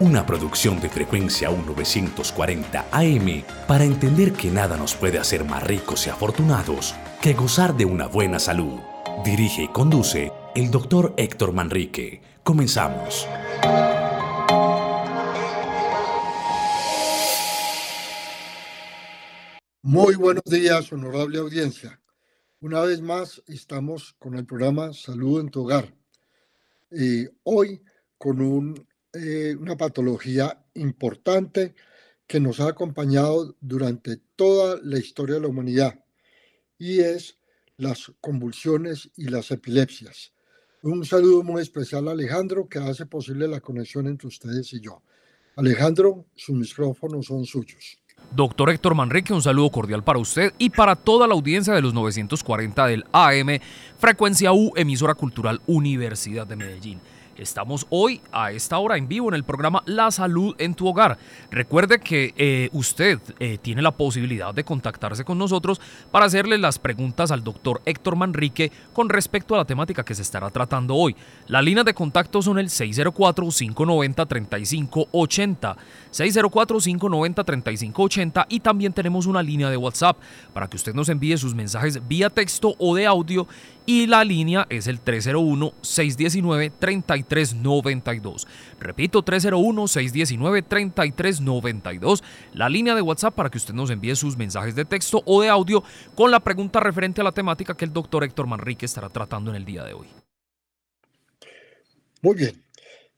una producción de frecuencia 1940 AM para entender que nada nos puede hacer más ricos y afortunados que gozar de una buena salud. Dirige y conduce el doctor Héctor Manrique. Comenzamos. Muy buenos días, honorable audiencia. Una vez más estamos con el programa Salud en tu hogar. Y hoy con un eh, una patología importante que nos ha acompañado durante toda la historia de la humanidad y es las convulsiones y las epilepsias. Un saludo muy especial a Alejandro que hace posible la conexión entre ustedes y yo. Alejandro, sus micrófonos son suyos. Doctor Héctor Manrique, un saludo cordial para usted y para toda la audiencia de los 940 del AM, Frecuencia U, emisora cultural Universidad de Medellín. Estamos hoy a esta hora en vivo en el programa La Salud en tu Hogar. Recuerde que eh, usted eh, tiene la posibilidad de contactarse con nosotros para hacerle las preguntas al doctor Héctor Manrique con respecto a la temática que se estará tratando hoy. Las líneas de contacto son el 604-590-3580, 604-590-3580 y también tenemos una línea de WhatsApp para que usted nos envíe sus mensajes vía texto o de audio y la línea es el 301-619-3392. Repito, 301-619-3392, la línea de WhatsApp para que usted nos envíe sus mensajes de texto o de audio con la pregunta referente a la temática que el doctor Héctor Manrique estará tratando en el día de hoy. Muy bien,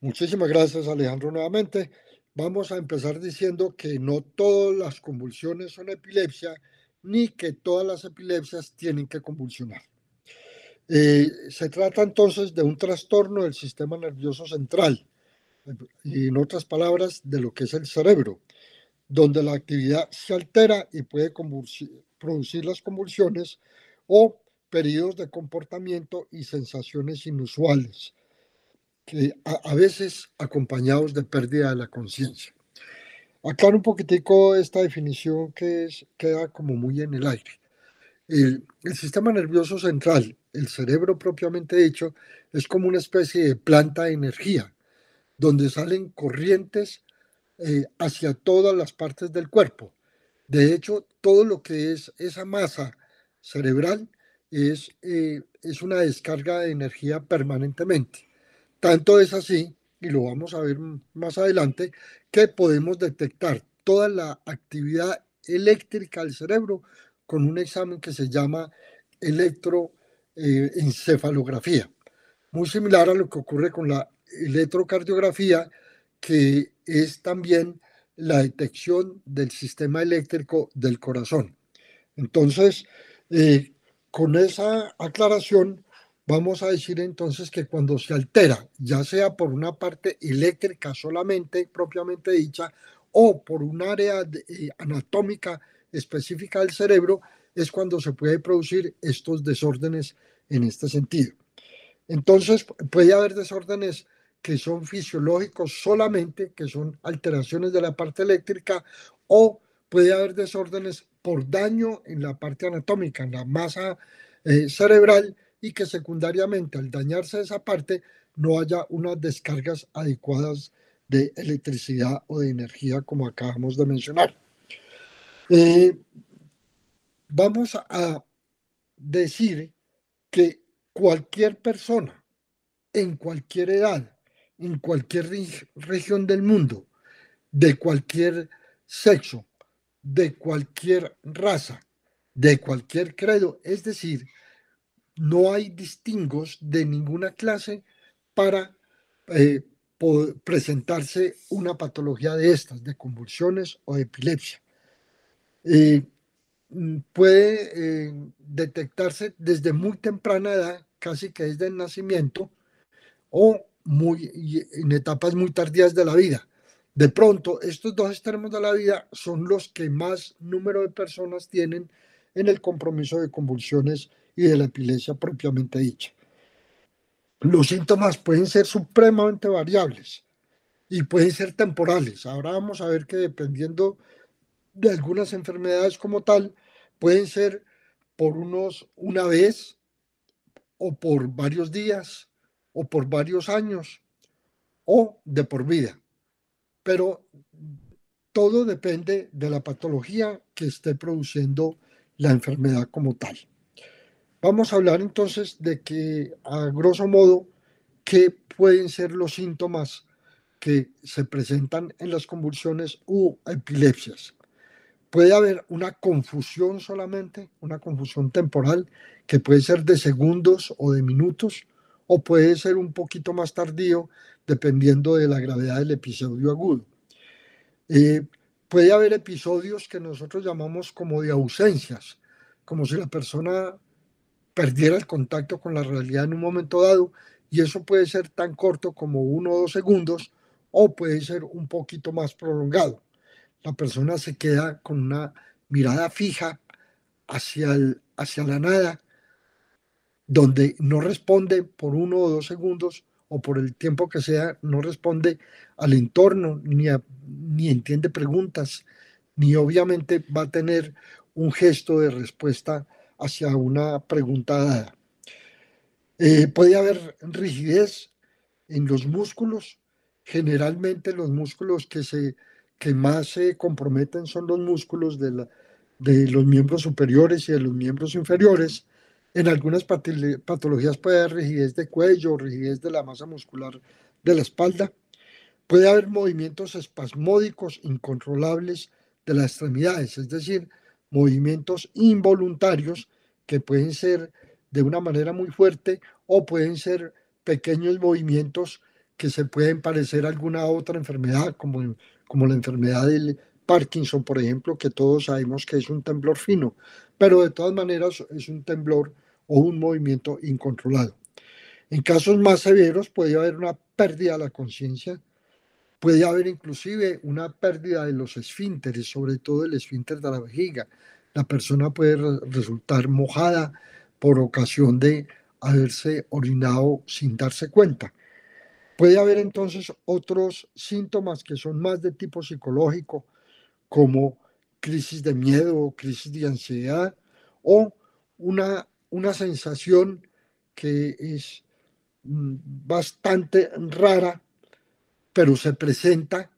muchísimas gracias Alejandro nuevamente. Vamos a empezar diciendo que no todas las convulsiones son epilepsia, ni que todas las epilepsias tienen que convulsionar. Eh, se trata entonces de un trastorno del sistema nervioso central, y en otras palabras, de lo que es el cerebro, donde la actividad se altera y puede producir las convulsiones o periodos de comportamiento y sensaciones inusuales, que a, veces acompañados de pérdida de la conciencia. Aclaro un poquitico esta definición que queda como muy en el aire. El sistema nervioso central el cerebro propiamente dicho, es como una especie de planta de energía, donde salen corrientes eh, hacia todas las partes del cuerpo. De hecho, todo lo que es esa masa cerebral es, eh, es una descarga de energía permanentemente. Tanto es así, y lo vamos a ver más adelante, que podemos detectar toda la actividad eléctrica del cerebro con un examen que se llama electro eh, encefalografía. Muy similar a lo que ocurre con la electrocardiografía, que es también la detección del sistema eléctrico del corazón. Entonces, eh, con esa aclaración, vamos a decir entonces que cuando se altera, ya sea por una parte eléctrica solamente, propiamente dicha, o por un área eh, anatómica específica del cerebro, es cuando se puede producir estos desórdenes en este sentido. Entonces, puede haber desórdenes que son fisiológicos solamente, que son alteraciones de la parte eléctrica, o puede haber desórdenes por daño en la parte anatómica, en la masa eh, cerebral, y que secundariamente al dañarse esa parte no haya unas descargas adecuadas de electricidad o de energía como acabamos de mencionar. Eh, vamos a decir que cualquier persona, en cualquier edad, en cualquier región del mundo, de cualquier sexo, de cualquier raza, de cualquier credo, es decir, no hay distingos de ninguna clase para eh, presentarse una patología de estas, de convulsiones o epilepsia. Eh, puede eh, detectarse desde muy temprana edad, casi que desde el nacimiento, o muy, en etapas muy tardías de la vida. De pronto, estos dos extremos de la vida son los que más número de personas tienen en el compromiso de convulsiones y de la epilepsia propiamente dicha. Los síntomas pueden ser supremamente variables y pueden ser temporales. Ahora vamos a ver que dependiendo de algunas enfermedades como tal, pueden ser por unos una vez o por varios días o por varios años o de por vida. Pero todo depende de la patología que esté produciendo la enfermedad como tal. Vamos a hablar entonces de que, a grosso modo, qué pueden ser los síntomas que se presentan en las convulsiones u epilepsias. Puede haber una confusión solamente, una confusión temporal, que puede ser de segundos o de minutos, o puede ser un poquito más tardío, dependiendo de la gravedad del episodio agudo. Eh, puede haber episodios que nosotros llamamos como de ausencias, como si la persona perdiera el contacto con la realidad en un momento dado, y eso puede ser tan corto como uno o dos segundos, o puede ser un poquito más prolongado. La persona se queda con una mirada fija hacia, el, hacia la nada, donde no responde por uno o dos segundos o por el tiempo que sea, no responde al entorno, ni, ni entiende preguntas, ni obviamente va a tener un gesto de respuesta hacia una pregunta dada. Eh, puede haber rigidez en los músculos. Generalmente los músculos que, se, que más se comprometen son los músculos de, la, de los miembros superiores y de los miembros inferiores. En algunas patologías puede haber rigidez de cuello, rigidez de la masa muscular de la espalda. Puede haber movimientos espasmódicos incontrolables de las extremidades, es decir, movimientos involuntarios que pueden ser de una manera muy fuerte o pueden ser pequeños movimientos que se pueden parecer a alguna otra enfermedad, como, como la enfermedad del Parkinson, por ejemplo, que todos sabemos que es un temblor fino, pero de todas maneras es un temblor o un movimiento incontrolado. En casos más severos puede haber una pérdida de la conciencia, puede haber inclusive una pérdida de los esfínteres, sobre todo el esfínter de la vejiga. La persona puede resultar mojada por ocasión de haberse orinado sin darse cuenta. Puede haber entonces otros síntomas que son más de tipo psicológico, como crisis de miedo, crisis de ansiedad o una, una sensación que es mm, bastante rara, pero se presenta,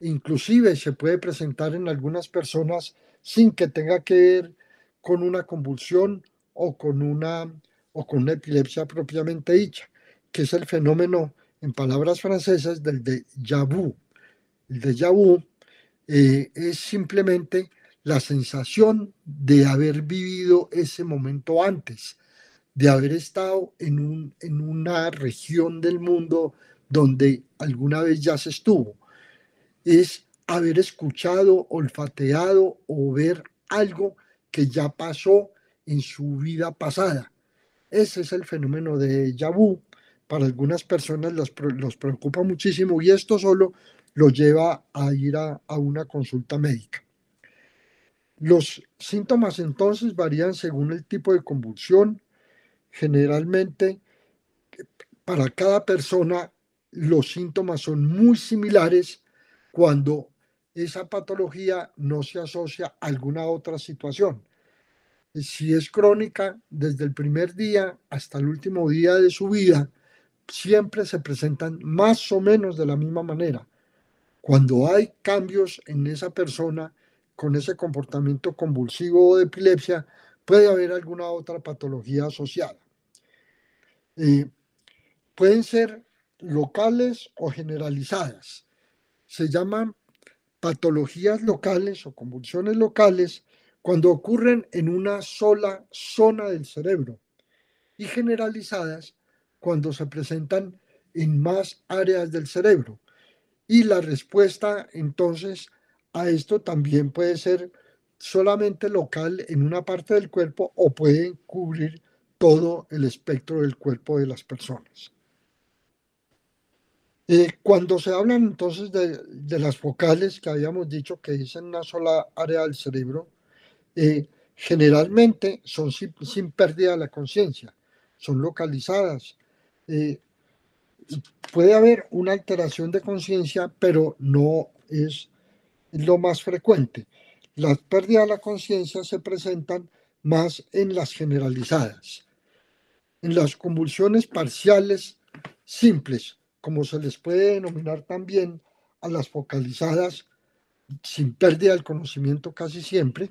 inclusive se puede presentar en algunas personas sin que tenga que ver con una convulsión o con una, o con una epilepsia propiamente dicha, que es el fenómeno, en palabras francesas, del déjà vu. El déjà vu eh, es simplemente la sensación de haber vivido ese momento antes, de haber estado en, un, en una región del mundo donde alguna vez ya se estuvo. Es haber escuchado, olfateado o ver algo que ya pasó en su vida pasada. Ese es el fenómeno de Yabu. Para algunas personas los, los preocupa muchísimo y esto solo lo lleva a ir a, una consulta médica. Los síntomas entonces varían según el tipo de convulsión. Generalmente, para cada persona, los síntomas son muy similares cuando esa patología no se asocia a alguna otra situación. Si es crónica, desde el primer día hasta el último día de su vida, siempre se presentan más o menos de la misma manera cuando hay cambios en esa persona con ese comportamiento convulsivo o de epilepsia, puede haber alguna otra patología asociada. Eh, pueden ser locales o generalizadas. Se llaman patologías locales o convulsiones locales cuando ocurren en una sola zona del cerebro y generalizadas cuando se presentan en más áreas del cerebro. Y la respuesta entonces a esto también puede ser solamente local en una parte del cuerpo o puede cubrir todo el espectro del cuerpo de las personas. Eh, cuando se hablan entonces de, las focales que habíamos dicho que es una sola área del cerebro, eh, Generalmente son sin, pérdida de la conciencia, son localizadas. Eh, puede haber una alteración de conciencia, pero no es lo más frecuente. Las pérdidas de la conciencia se presentan más en las generalizadas. En las convulsiones parciales simples, como se les puede denominar también a las focalizadas sin pérdida del conocimiento casi siempre,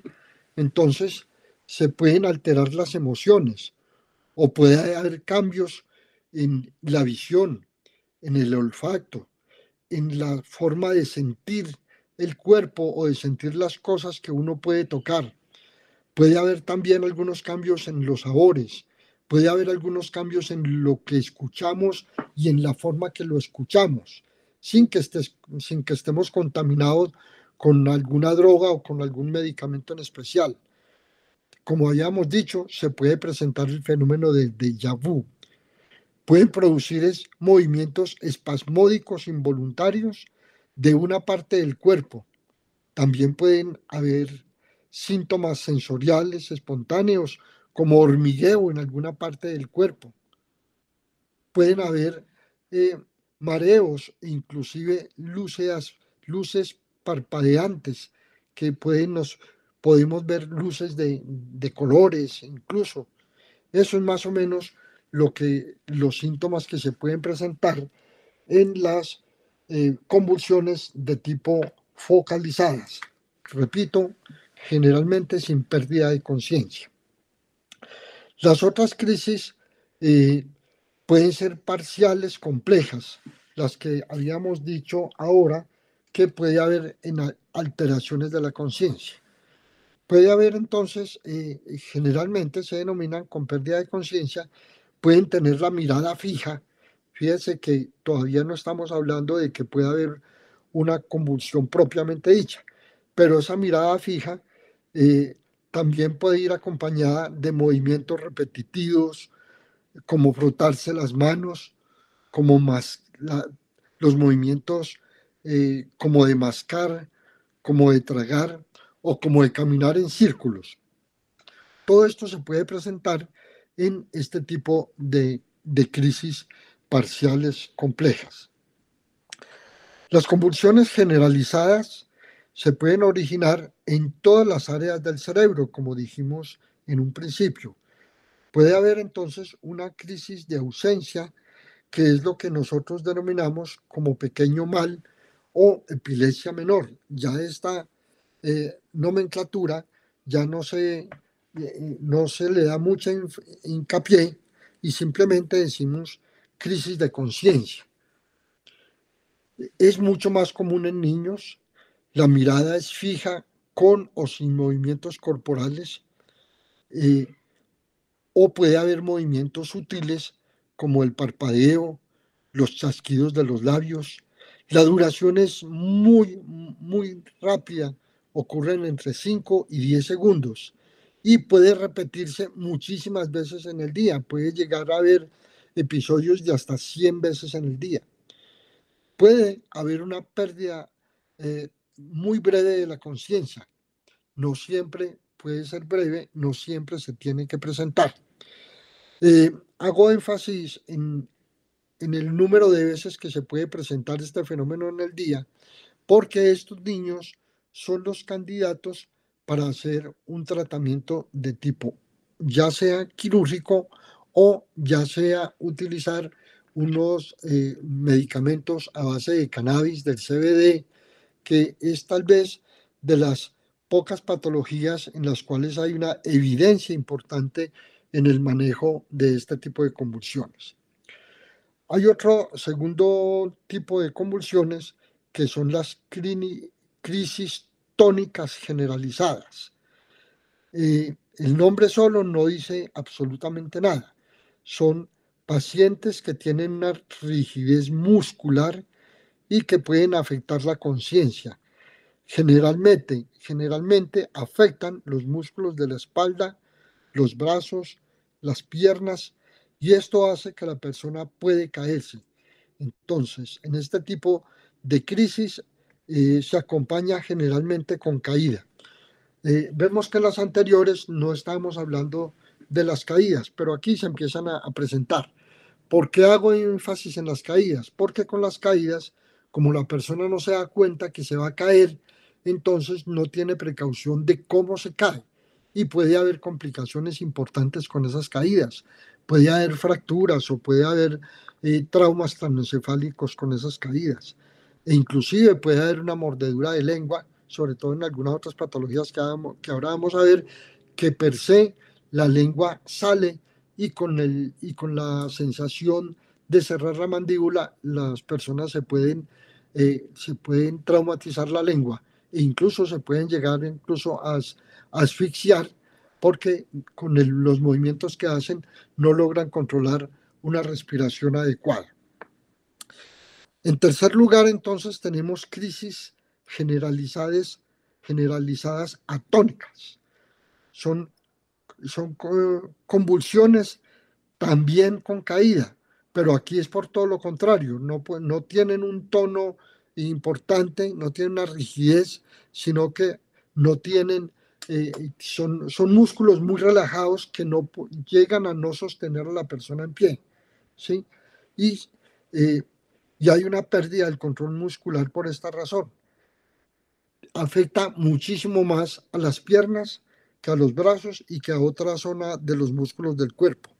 entonces se pueden alterar las emociones o puede haber cambios en la visión, en el olfato, en la forma de sentir el cuerpo o de sentir las cosas que uno puede tocar. Puede haber también algunos cambios en los sabores, puede haber algunos cambios en lo que escuchamos y en la forma que lo escuchamos, sin que, estés, sin que estemos contaminados con alguna droga o con algún medicamento en especial. Como habíamos dicho, se puede presentar el fenómeno de déjà vu. Pueden producir movimientos espasmódicos involuntarios de una parte del cuerpo. También pueden haber síntomas sensoriales espontáneos como hormigueo en alguna parte del cuerpo. Pueden haber eh, mareos, inclusive luces, luces parpadeantes que pueden nos podemos ver luces de, de colores incluso. Eso es más o menos lo que los síntomas que se pueden presentar en las eh, convulsiones de tipo focalizadas. Repito, generalmente sin pérdida de conciencia. Las otras crisis eh, pueden ser parciales complejas, las que habíamos dicho ahora que puede haber en alteraciones de la conciencia. Puede haber entonces, eh, generalmente se denominan con pérdida de conciencia, pueden tener la mirada fija. Fíjense que todavía no estamos hablando de que pueda haber una convulsión propiamente dicha, pero esa mirada fija eh, también puede ir acompañada de movimientos repetitivos, como frotarse las manos, como más los movimientos eh, como de mascar, como de tragar o como de caminar en círculos. Todo esto se puede presentar en este tipo de, de crisis parciales complejas. Las convulsiones generalizadas se pueden originar en todas las áreas del cerebro, como dijimos en un principio. Puede haber entonces una crisis de ausencia, que es lo que nosotros denominamos como pequeño mal o epilepsia menor. Ya esta eh, nomenclatura ya no se, no se le da mucha hincapié y simplemente decimos crisis de conciencia. Es mucho más común en niños, la mirada es fija con o sin movimientos corporales, eh, o puede haber movimientos sutiles como el parpadeo, los chasquidos de los labios. La duración es muy, muy rápida, ocurren entre 5 y 10 segundos y puede repetirse muchísimas veces en el día. Puede llegar a haber episodios de hasta 100 veces en el día. Puede haber una pérdida eh, muy breve de la conciencia. No siempre puede ser breve, no siempre se tiene que presentar. Eh, hago énfasis en, en el número de veces que se puede presentar este fenómeno en el día, porque estos niños son los candidatos para hacer un tratamiento de tipo, ya sea quirúrgico o ya sea utilizar unos eh, medicamentos a base de cannabis, del CBD, que es tal vez de las pocas patologías en las cuales hay una evidencia importante en el manejo de este tipo de convulsiones. Hay otro segundo tipo de convulsiones que son las crisis tónicas generalizadas. El nombre solo no dice absolutamente nada. Son pacientes que tienen una rigidez muscular y que pueden afectar la conciencia. Generalmente, generalmente afectan los músculos de la espalda, los brazos, las piernas y esto hace que la persona puede caerse. Entonces, en este tipo de crisis eh, se acompaña generalmente con caída. Eh, vemos que en las anteriores no estábamos hablando de las caídas, pero aquí se empiezan a, presentar. ¿Por qué hago énfasis en las caídas? Porque con las caídas, como la persona no se da cuenta que se va a caer, entonces no tiene precaución de cómo se cae y puede haber complicaciones importantes con esas caídas. Puede haber fracturas o puede haber eh, traumas transencefálicos con esas caídas. E inclusive puede haber una mordedura de lengua, sobre todo en algunas otras patologías que, ahora vamos a ver, que per se la lengua sale y con, el, y con la sensación de cerrar la mandíbula, las personas se pueden, eh, se pueden traumatizar la lengua e incluso se pueden llegar incluso a, asfixiar porque con los movimientos que hacen no logran controlar una respiración adecuada. En tercer lugar, entonces, tenemos crisis generalizadas, generalizadas atónicas. Son, son convulsiones también con caída, pero aquí es por todo lo contrario, no, no tienen un tono importante, no tienen una rigidez, sino que no tienen, eh, son, son músculos muy relajados que no llegan a no sostener a la persona en pie. ¿sí? Y, eh, y hay una pérdida del control muscular por esta razón. Afecta muchísimo más a las piernas que a los brazos y que a otra zona de los músculos del cuerpo.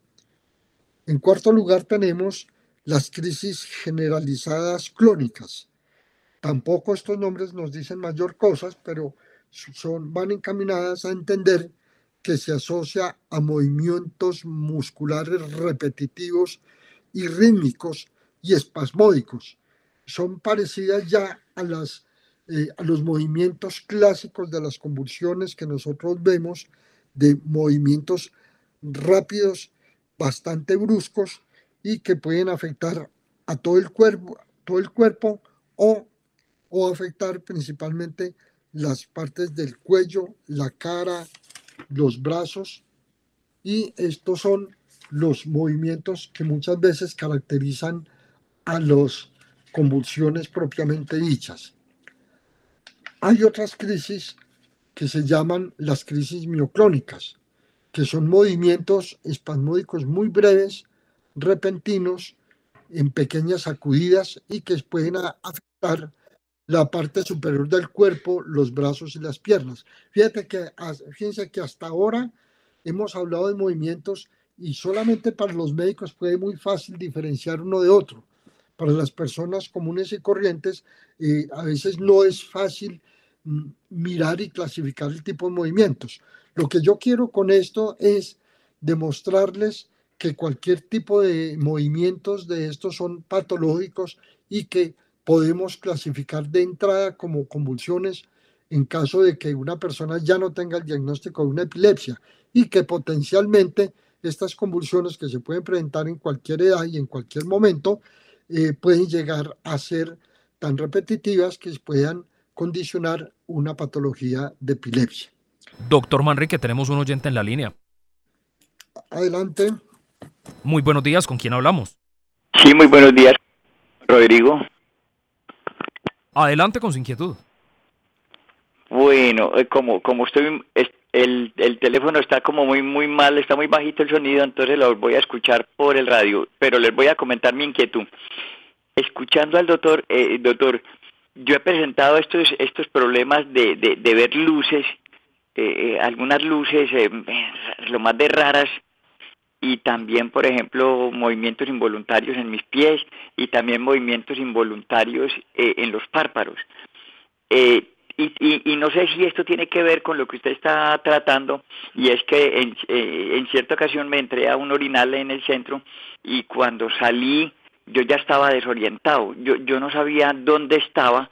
En cuarto lugar tenemos las crisis generalizadas clónicas. Tampoco estos nombres nos dicen mayor cosas, pero son, van encaminadas a entender que se asocia a movimientos musculares repetitivos y rítmicos y espasmódicos. Son parecidas ya a, las, eh, a los movimientos clásicos de las convulsiones que nosotros vemos, de movimientos rápidos, bastante bruscos y que pueden afectar a todo el cuerpo, todo el cuerpo o o afectar principalmente las partes del cuello, la cara, los brazos y estos son los movimientos que muchas veces caracterizan a las convulsiones propiamente dichas. Hay otras crisis que se llaman las crisis mioclónicas, que son movimientos espasmódicos muy breves, repentinos, en pequeñas sacudidas y que pueden afectar la parte superior del cuerpo, los brazos y las piernas. Fíjate que, fíjense que hasta ahora hemos hablado de movimientos y solamente para los médicos puede muy fácil diferenciar uno de otro. Para las personas comunes y corrientes eh, a veces no es fácil mm, mirar y clasificar el tipo de movimientos. Lo que yo quiero con esto es demostrarles que cualquier tipo de movimientos de estos son patológicos y que podemos clasificar de entrada como convulsiones en caso de que una persona ya no tenga el diagnóstico de una epilepsia y que potencialmente estas convulsiones que se pueden presentar en cualquier edad y en cualquier momento eh, pueden llegar a ser tan repetitivas que puedan condicionar una patología de epilepsia. Doctor Manrique, tenemos un oyente en la línea. Adelante. Muy buenos días, ¿con quién hablamos? Sí, muy buenos días, Rodrigo. Adelante con su inquietud. Bueno, eh, como como estoy el, el teléfono está como muy muy mal, está muy bajito el sonido, entonces lo voy a escuchar por el radio, pero les voy a comentar mi inquietud. Escuchando al doctor, eh, doctor, yo he presentado estos estos problemas de, de, ver luces, eh, algunas luces lo más de raras y también, por ejemplo, movimientos involuntarios en mis pies y también movimientos involuntarios eh, en los párpados. Eh, y, y, no sé si esto tiene que ver con lo que usted está tratando, y es que en, eh, en cierta ocasión me entré a un orinal en el centro y cuando salí yo ya estaba desorientado, yo, yo no sabía dónde estaba,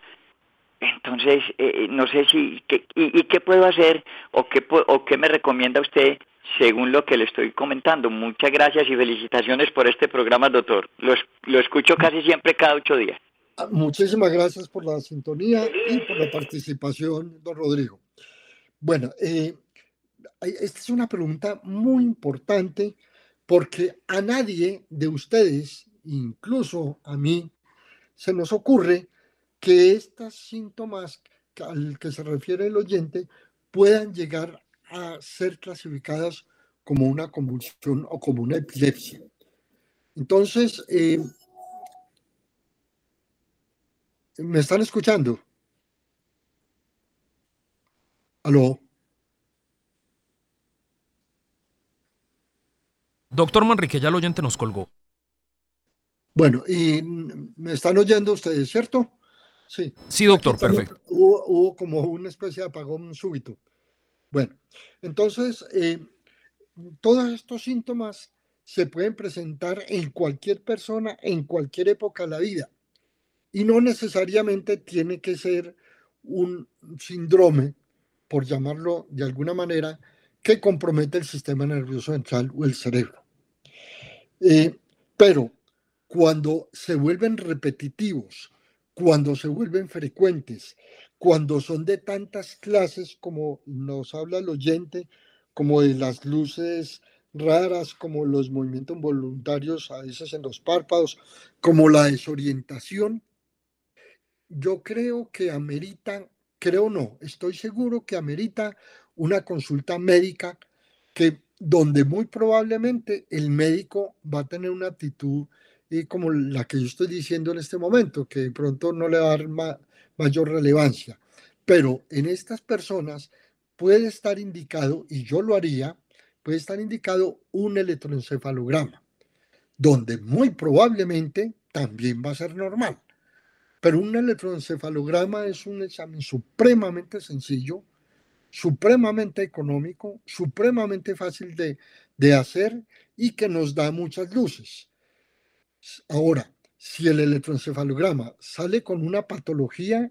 entonces no sé si, y, y, qué puedo hacer o qué, o qué me recomienda usted según lo que le estoy comentando. Muchas gracias y felicitaciones por este programa, doctor. Lo, lo escucho casi siempre cada ocho días. Muchísimas gracias por la sintonía y por la participación, don Rodrigo. Bueno, eh, esta es una pregunta muy importante porque a nadie de ustedes, incluso a mí, se nos ocurre que estos síntomas al que se refiere el oyente puedan llegar a ser clasificadas como una convulsión o como una epilepsia. Entonces, eh, ¿me están escuchando? ¿Aló? Doctor Manrique, ya el oyente nos colgó. Bueno, y me están oyendo ustedes, ¿cierto? Sí. Sí, doctor, perfecto. Hubo, como una especie de apagón súbito. Bueno, entonces, eh, todos estos síntomas se pueden presentar en cualquier persona, en cualquier época de la vida. Y no necesariamente tiene que ser un síndrome, por llamarlo de alguna manera, que compromete el sistema nervioso central o el cerebro. Eh, pero cuando se vuelven repetitivos, cuando se vuelven frecuentes, cuando son de tantas clases como nos habla el oyente, como de las luces raras, como los movimientos voluntarios a veces en los párpados, como la desorientación, yo creo que amerita, creo no, estoy seguro que amerita una consulta médica que donde muy probablemente el médico va a tener una actitud eh, como la que yo estoy diciendo en este momento, que de pronto no le va a dar mayor relevancia. Pero en estas personas puede estar indicado, y yo lo haría, puede estar indicado un electroencefalograma, donde muy probablemente también va a ser normal. Pero un electroencefalograma es un examen supremamente sencillo, supremamente económico, supremamente fácil de, de hacer y que nos da muchas luces. Ahora, si el electroencefalograma sale con una patología,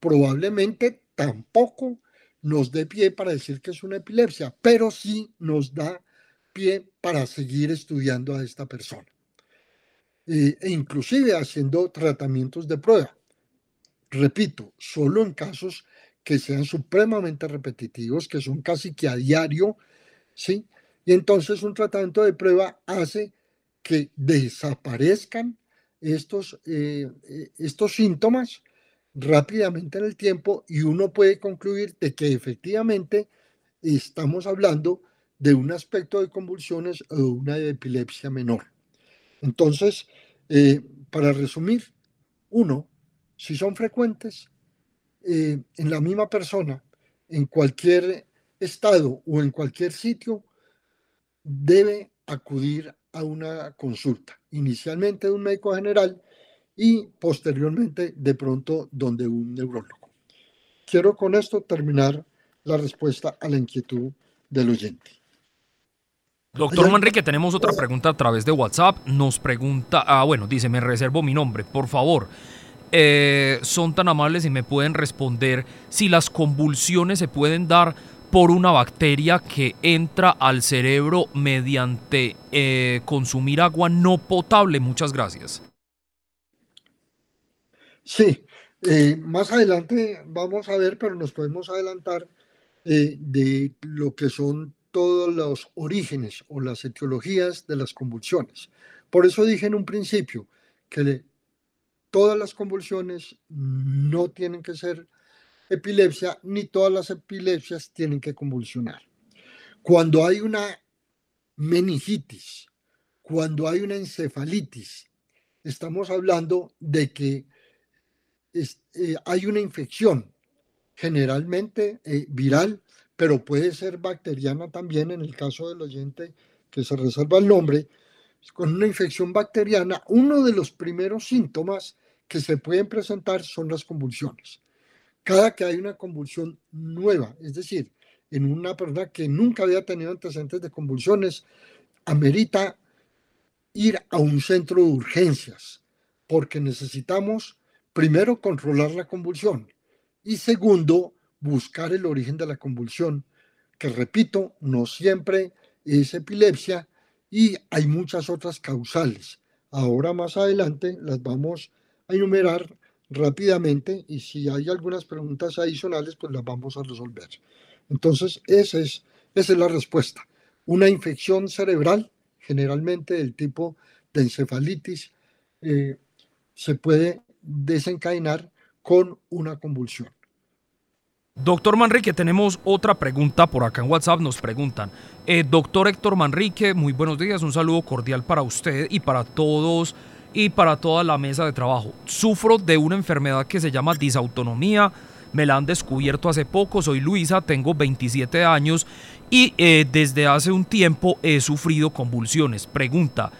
probablemente tampoco nos dé pie para decir que es una epilepsia, pero sí nos da pie para seguir estudiando a esta persona. E inclusive haciendo tratamientos de prueba. Repito, solo en casos que sean supremamente repetitivos, que son casi que a diario, ¿sí? Y entonces un tratamiento de prueba hace que desaparezcan estos, eh, eh, estos síntomas rápidamente en el tiempo y uno puede concluir de que efectivamente estamos hablando de un aspecto de convulsiones o una epilepsia menor. Entonces, eh, para resumir, uno, si son frecuentes, en la misma persona, en cualquier estado o en cualquier sitio, debe acudir a una consulta, inicialmente de un médico general y posteriormente de pronto donde un neurólogo. Quiero con esto terminar la respuesta a la inquietud del oyente. Doctor Manrique, tenemos otra pregunta a través de WhatsApp. Nos pregunta, ah, bueno, dice, me reservo mi nombre, por favor. Eh, son tan amables y me pueden responder si las convulsiones se pueden dar por una bacteria que entra al cerebro mediante eh, consumir agua no potable. Muchas gracias. Sí, eh, más adelante vamos a ver, pero nos podemos adelantar de lo que son todos los orígenes o las etiologías de las convulsiones. Por eso dije en un principio que todas las convulsiones no tienen que ser epilepsia, ni todas las epilepsias tienen que convulsionar. Cuando hay una meningitis, cuando hay una encefalitis, estamos hablando de que eh, hay una infección, generalmente eh, viral, pero puede ser bacteriana también en el caso del oyente que se reserva el nombre. Con una infección bacteriana, uno de los primeros síntomas que se pueden presentar son las convulsiones cada que hay una convulsión nueva, es decir, en una persona que nunca había tenido antecedentes de convulsiones, amerita ir a un centro de urgencias, porque necesitamos, primero, controlar la convulsión y segundo, buscar el origen de la convulsión, que repito, no siempre es epilepsia y hay muchas otras causales. Ahora más adelante las vamos a enumerar rápidamente y si hay algunas preguntas adicionales, pues las vamos a resolver. Entonces, esa es, esa es la respuesta. Una infección cerebral, generalmente del tipo de encefalitis, eh, se puede desencadenar con una convulsión. Doctor Manrique, tenemos otra pregunta por acá en WhatsApp. Nos preguntan, eh, doctor Héctor Manrique, muy buenos días, un saludo cordial para usted y para todos y para toda la mesa de trabajo. Sufro de una enfermedad que se llama disautonomía, me la han descubierto hace poco, soy Luisa, tengo 27 años y eh, desde hace un tiempo he sufrido convulsiones. Pregunta,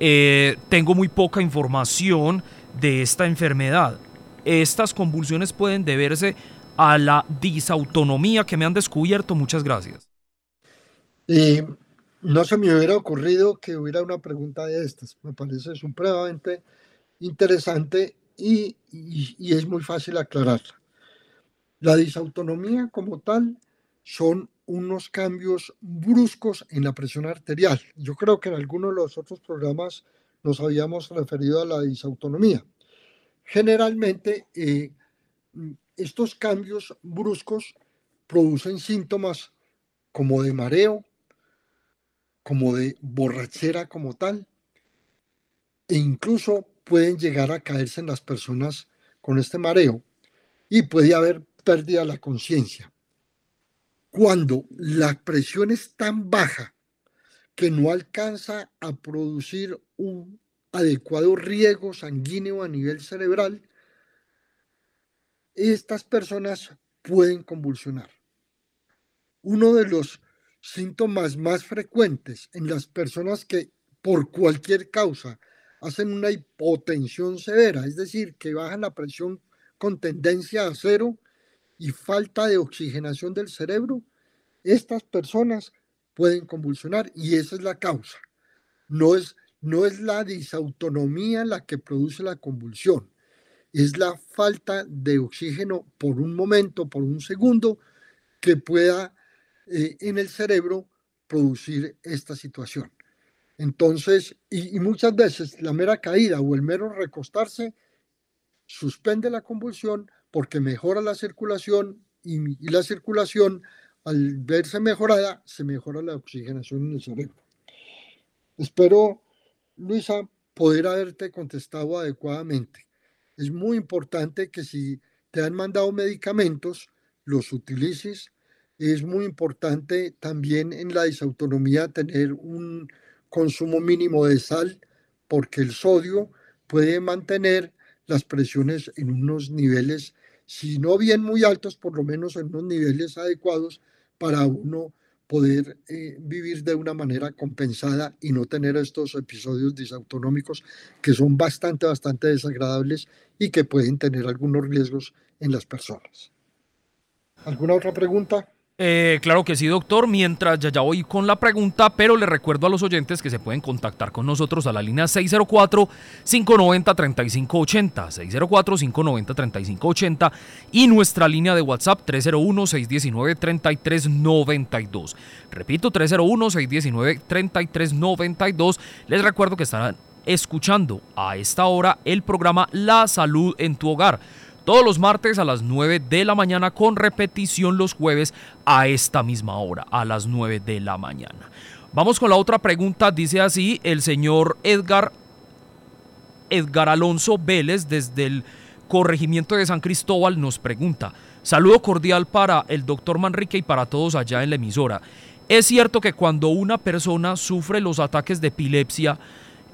eh, tengo muy poca información de esta enfermedad. ¿Estas convulsiones pueden deberse a la disautonomía que me han descubierto. Muchas gracias. Y no se me hubiera ocurrido que hubiera una pregunta de estas. Me parece supremamente interesante y, es muy fácil aclararla. La disautonomía como tal son unos cambios bruscos en la presión arterial. Yo creo que en algunos de los otros programas nos habíamos referido a la disautonomía. Generalmente, eh, estos cambios bruscos producen síntomas como de mareo, como de borrachera como tal, e incluso pueden llegar a caerse en las personas con este mareo y puede haber pérdida de la conciencia. Cuando la presión es tan baja que no alcanza a producir un adecuado riego sanguíneo a nivel cerebral, estas personas pueden convulsionar. Uno de los síntomas más frecuentes en las personas que por cualquier causa hacen una hipotensión severa, es decir, que bajan la presión con tendencia a cero y falta de oxigenación del cerebro, estas personas pueden convulsionar y esa es la causa. No es, no es la disautonomía la que produce la convulsión es la falta de oxígeno por un momento, por un segundo, que pueda eh, en el cerebro producir esta situación. Entonces, y, muchas veces la mera caída o el mero recostarse suspende la convulsión porque mejora la circulación y, y la circulación, al verse mejorada, se mejora la oxigenación en el cerebro. Espero, Luisa, poder haberte contestado adecuadamente es muy importante que si te han mandado medicamentos, los utilices. Es muy importante también en la disautonomía tener un consumo mínimo de sal, porque el sodio puede mantener las presiones en unos niveles, si no bien muy altos, por lo menos en unos niveles adecuados para uno poder eh, vivir de una manera compensada y no tener estos episodios disautonómicos que son bastante, bastante desagradables y que pueden tener algunos riesgos en las personas. ¿Alguna otra pregunta? Eh, claro que sí, doctor. Mientras ya, ya voy con la pregunta, pero le recuerdo a los oyentes que se pueden contactar con nosotros a la línea 604-590-3580, 604-590-3580 y nuestra línea de WhatsApp 301-619-3392. Repito, 301-619-3392. Les recuerdo que estarán escuchando a esta hora el programa La Salud en tu Hogar todos los martes a las 9 de la mañana con repetición los jueves a esta misma hora, a las 9 de la mañana. Vamos con la otra pregunta, dice así el señor Edgar Edgar Alonso Vélez desde el corregimiento de San Cristóbal nos pregunta, saludo cordial para el doctor Manrique y para todos allá en la emisora. Es cierto que cuando una persona sufre los ataques de epilepsia,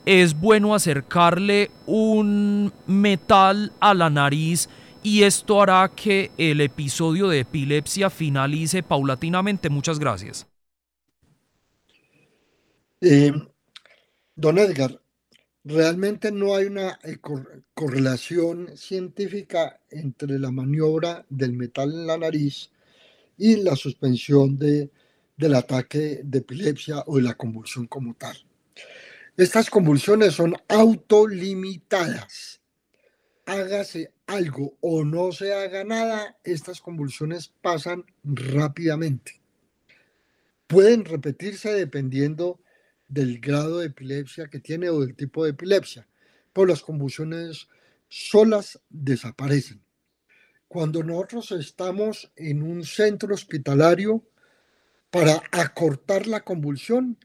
es bueno acercarle un metal a la nariz y esto hará que el episodio de epilepsia finalice paulatinamente. Muchas gracias. Eh, don Edgar, realmente no hay una eh, correlación científica entre la maniobra del metal en la nariz y la suspensión de, del ataque de epilepsia o de la convulsión como tal. Estas convulsiones son autolimitadas. Hágase algo o no se haga nada, estas convulsiones pasan rápidamente. Pueden repetirse dependiendo del grado de epilepsia que tiene o del tipo de epilepsia, pero las convulsiones solas desaparecen. Cuando nosotros estamos en un centro hospitalario para acortar la convulsión,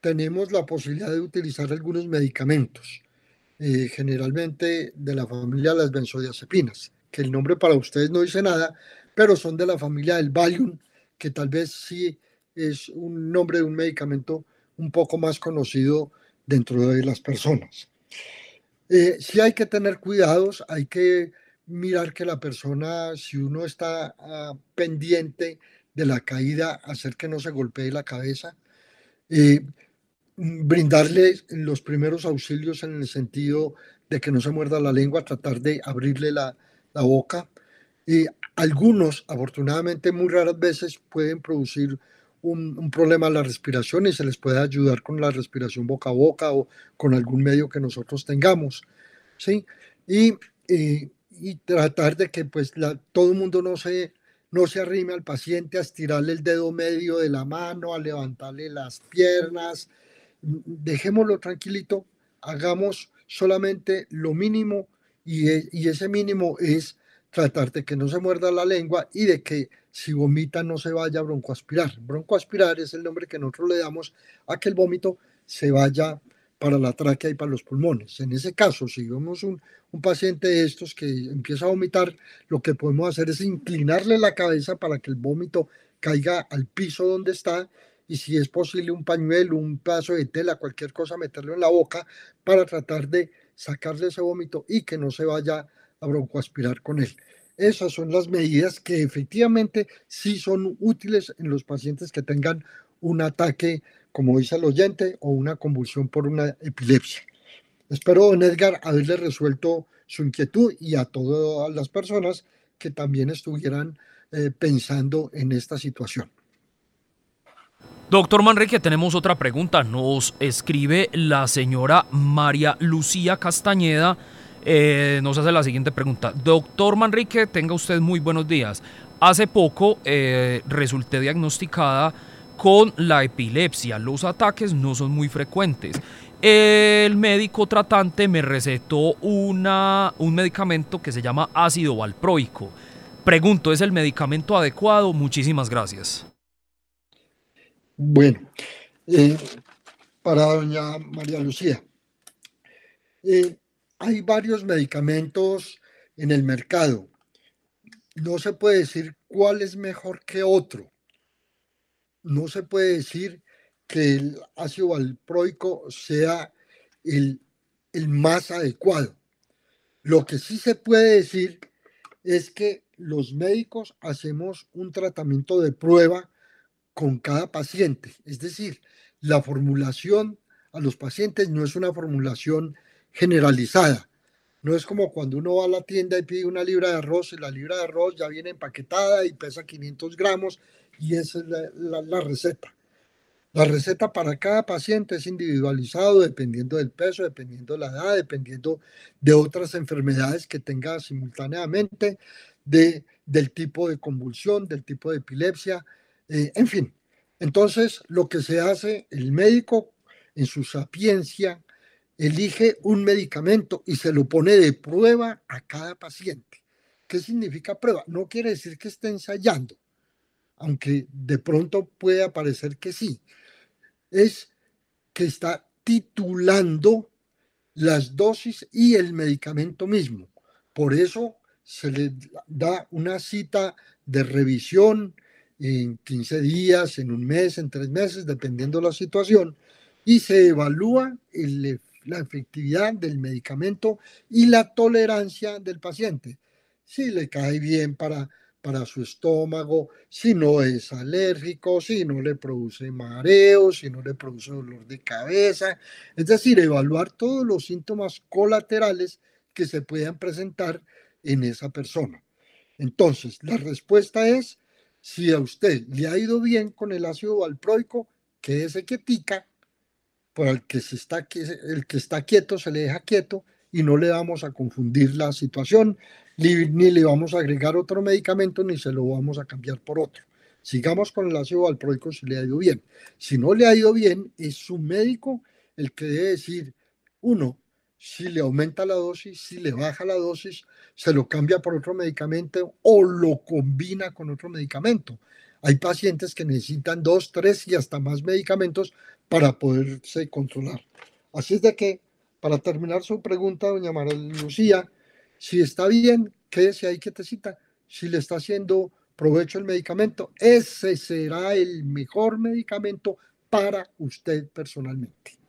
tenemos la posibilidad de utilizar algunos medicamentos eh, generalmente de la familia de las benzodiazepinas, que el nombre para ustedes no dice nada, pero son de la familia del Valium, que tal vez sí es un nombre de un medicamento un poco más conocido dentro de las personas. Eh, sí hay que tener cuidados, hay que mirar que la persona, si uno está ah, pendiente de la caída, hacer que no se golpee la cabeza, eh, brindarle los primeros auxilios en el sentido de que no se muerda la lengua, tratar de abrirle la, la boca. Y algunos, afortunadamente, muy raras veces pueden producir un, problema a la respiración y se les puede ayudar con la respiración boca a boca o con algún medio que nosotros tengamos. ¿sí? Y, y, tratar de que pues todo el mundo no se, no se arrime al paciente a estirarle el dedo medio de la mano, a levantarle las piernas. Dejémoslo tranquilito, hagamos solamente lo mínimo y, y ese mínimo es tratar de que no se muerda la lengua y de que si vomita no se vaya a broncoaspirar. Broncoaspirar es el nombre que nosotros le damos a que el vómito se vaya para la tráquea y para los pulmones. En ese caso, si vemos un, un paciente de estos que empieza a vomitar, lo que podemos hacer es inclinarle la cabeza para que el vómito caiga al piso donde está y si es posible un pañuelo, un pedazo de tela, cualquier cosa, meterlo en la boca para tratar de sacarle ese vómito y que no se vaya a broncoaspirar con él. Esas son las medidas que efectivamente sí son útiles en los pacientes que tengan un ataque, como dice el oyente, o una convulsión por una epilepsia. Espero, don Edgar, haberle resuelto su inquietud y a todas las personas que también estuvieran eh, pensando en esta situación. Doctor Manrique, tenemos otra pregunta. Nos escribe la señora María Lucía Castañeda eh, nos hace la siguiente pregunta. Doctor Manrique, tenga usted muy buenos días. Hace poco eh, resulté diagnosticada con la epilepsia. Los ataques no son muy frecuentes. El médico tratante me recetó una, un medicamento que se llama ácido valproico. Pregunto, ¿es el medicamento adecuado? Muchísimas gracias. Bueno, eh, para doña María Lucía, eh, hay varios medicamentos en el mercado. No se puede decir cuál es mejor que otro. No se puede decir que el ácido valproico sea el, el más adecuado. Lo que sí se puede decir es que los médicos hacemos un tratamiento de prueba con cada paciente. Es decir, la formulación a los pacientes no es una formulación generalizada. No es como cuando uno va a la tienda y pide una libra de arroz y la libra de arroz ya viene empaquetada y pesa 500 gramos y esa es la, receta. La receta para cada paciente es individualizado dependiendo del peso, dependiendo de la edad, dependiendo de otras enfermedades que tenga simultáneamente, de, del tipo de convulsión, del tipo de epilepsia, eh, en fin. Entonces, lo que se hace, el médico en su sapiencia elige un medicamento y se lo pone de prueba a cada paciente. ¿Qué significa prueba? No quiere decir que esté ensayando, aunque de pronto puede parecer que sí. Es que está titulando las dosis y el medicamento mismo. Por eso se le da una cita de revisión en 15 días, en un mes, en tres meses, dependiendo de la situación, y se evalúa el efecto la efectividad del medicamento y la tolerancia del paciente. Si le cae bien para, para su estómago, si no es alérgico, si no le produce mareo, si no le produce dolor de cabeza. Es decir, evaluar todos los síntomas colaterales que se puedan presentar en esa persona. Entonces, la respuesta es, si a usted le ha ido bien con el ácido valproico, quédese quietica por el que, se está, el que está quieto se le deja quieto y no le vamos a confundir la situación, ni, le vamos a agregar otro medicamento, ni se lo vamos a cambiar por otro. Sigamos con el ácido valproico si le ha ido bien. Si no le ha ido bien, es su médico el que debe decir, uno, si le aumenta la dosis, si le baja la dosis, se lo cambia por otro medicamento o lo combina con otro medicamento. Hay pacientes que necesitan dos, tres y hasta más medicamentos para poderse controlar. Así es de que, para terminar su pregunta, doña María Lucía, si está bien, quédese ahí quietecita. Si le está haciendo provecho el medicamento, ese será el mejor medicamento para usted personalmente.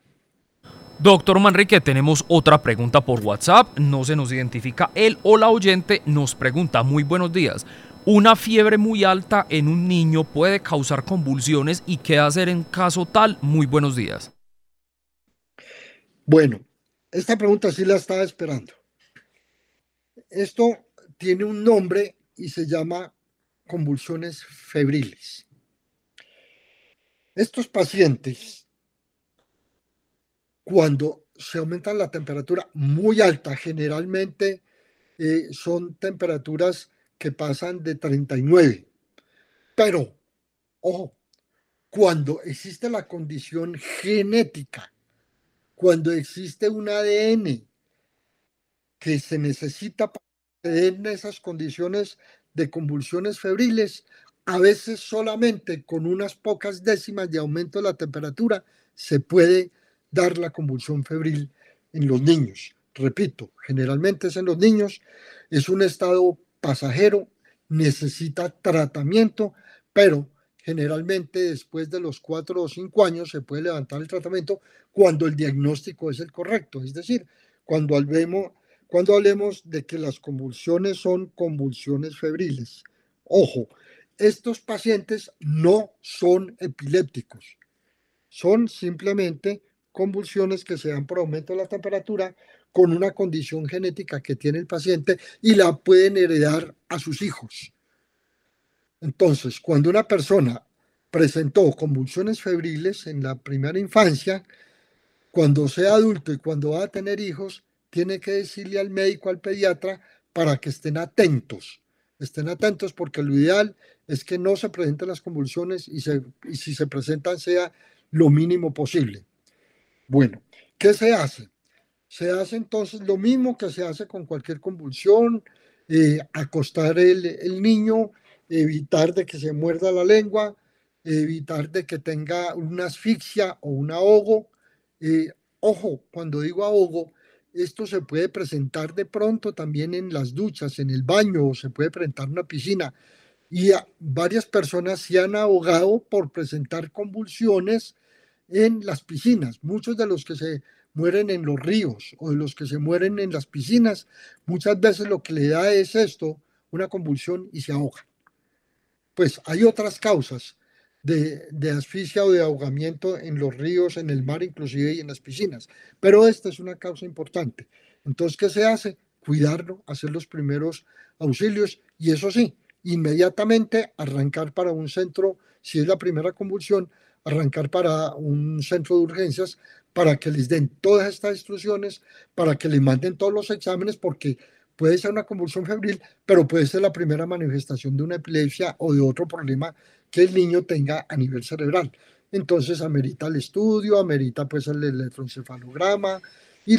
Doctor Manrique, tenemos otra pregunta por WhatsApp. No se nos identifica él o la oyente. Nos pregunta, muy buenos días. ¿Una fiebre muy alta en un niño puede causar convulsiones y qué hacer en caso tal? Muy buenos días. Bueno, esta pregunta sí la estaba esperando. Esto tiene un nombre y se llama convulsiones febriles. Estos pacientes, cuando se aumenta la temperatura muy alta, generalmente eh, son temperaturas que pasan de 39. Pero, ojo, cuando existe la condición genética, cuando existe un ADN que se necesita para en esas condiciones de convulsiones febriles, a veces solamente con unas pocas décimas de aumento de la temperatura se puede dar la convulsión febril en los niños. Repito, generalmente es en los niños, es un estado pasajero, necesita tratamiento, pero generalmente después de los cuatro o cinco años se puede levantar el tratamiento cuando el diagnóstico es el correcto, es decir, cuando hablemos, cuando hablemos de que las convulsiones son convulsiones febriles. Ojo, estos pacientes no son epilépticos, son simplemente convulsiones que se dan por aumento de la temperatura con una condición genética que tiene el paciente y la pueden heredar a sus hijos. Entonces, cuando una persona presentó convulsiones febriles en la primera infancia, cuando sea adulto y cuando va a tener hijos, tiene que decirle al médico, al pediatra, para que estén atentos. Estén atentos porque lo ideal es que no se presenten las convulsiones y, y si se presentan sea lo mínimo posible. Bueno, ¿qué se hace? Se hace entonces lo mismo que se hace con cualquier convulsión, eh, acostar el, niño, evitar de que se muerda la lengua, evitar de que tenga una asfixia o un ahogo. Eh, ojo, cuando digo ahogo, esto se puede presentar de pronto también en las duchas, en el baño, o se puede presentar en una piscina. Y varias personas se han ahogado por presentar convulsiones en las piscinas. Muchos de los que se mueren en los ríos o de los que se mueren en las piscinas, muchas veces lo que le da es esto, una convulsión y se ahoga. Pues hay otras causas de, de, asfixia o de ahogamiento en los ríos, en el mar inclusive y en las piscinas, pero esta es una causa importante. Entonces, ¿qué se hace? Cuidarlo, hacer los primeros auxilios y eso sí, inmediatamente arrancar para un centro, si es la primera convulsión, arrancar para un centro de urgencias para que les den todas estas instrucciones, para que les manden todos los exámenes, porque puede ser una convulsión febril, pero puede ser la primera manifestación de una epilepsia o de otro problema que el niño tenga a nivel cerebral. Entonces amerita el estudio, amerita pues el electroencefalograma y,